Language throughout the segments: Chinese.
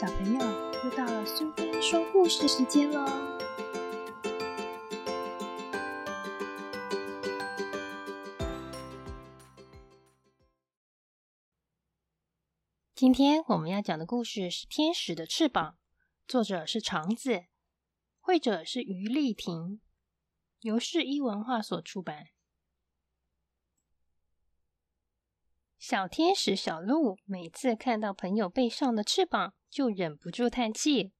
小朋友，又到了苏菲说故事时间喽！今天我们要讲的故事是《天使的翅膀》，作者是肠子，绘者是于丽婷，由世一文化所出版。小天使小鹿每次看到朋友背上的翅膀，就忍不住叹气。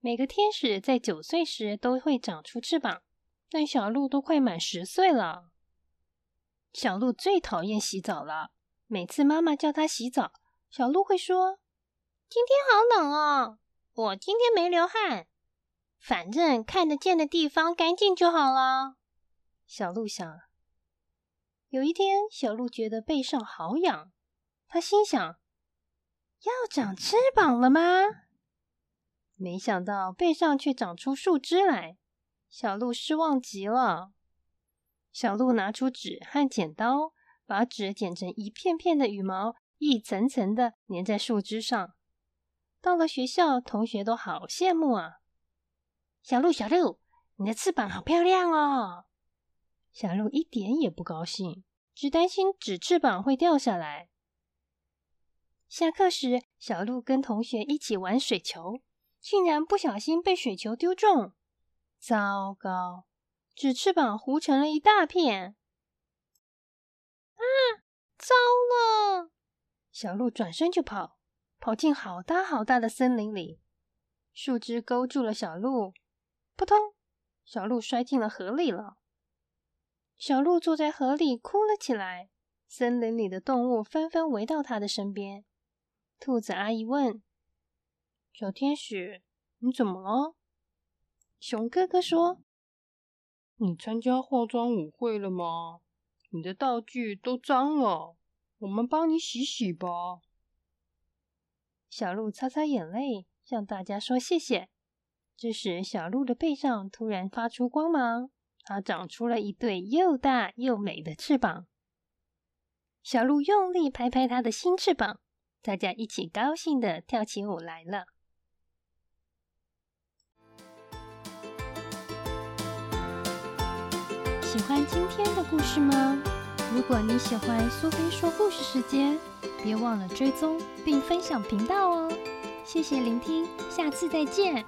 每个天使在九岁时都会长出翅膀，但小鹿都快满十岁了。小鹿最讨厌洗澡了，每次妈妈叫它洗澡，小鹿会说：“今天好冷哦，我今天没流汗，反正看得见的地方干净就好了。”小鹿想。有一天，小鹿觉得背上好痒，他心想：要长翅膀了吗？没想到背上却长出树枝来，小鹿失望极了。小鹿拿出纸和剪刀，把纸剪成一片片的羽毛，一层层的粘在树枝上。到了学校，同学都好羡慕啊！小鹿，小鹿，你的翅膀好漂亮哦！小鹿一点也不高兴，只担心纸翅膀会掉下来。下课时，小鹿跟同学一起玩水球，竟然不小心被水球丢中，糟糕！纸翅膀糊成了一大片。啊，糟了！小鹿转身就跑，跑进好大好大的森林里，树枝勾住了小鹿，扑通，小鹿摔进了河里了。小鹿坐在河里哭了起来，森林里的动物纷纷围到它的身边。兔子阿姨问：“小天使，你怎么了？”熊哥哥说：“你参加化妆舞会了吗？你的道具都脏了，我们帮你洗洗吧。”小鹿擦擦眼泪，向大家说谢谢。这时，小鹿的背上突然发出光芒。它长出了一对又大又美的翅膀，小鹿用力拍拍它的新翅膀，大家一起高兴的跳起舞来了。喜欢今天的故事吗？如果你喜欢苏菲说故事时间，别忘了追踪并分享频道哦！谢谢聆听，下次再见。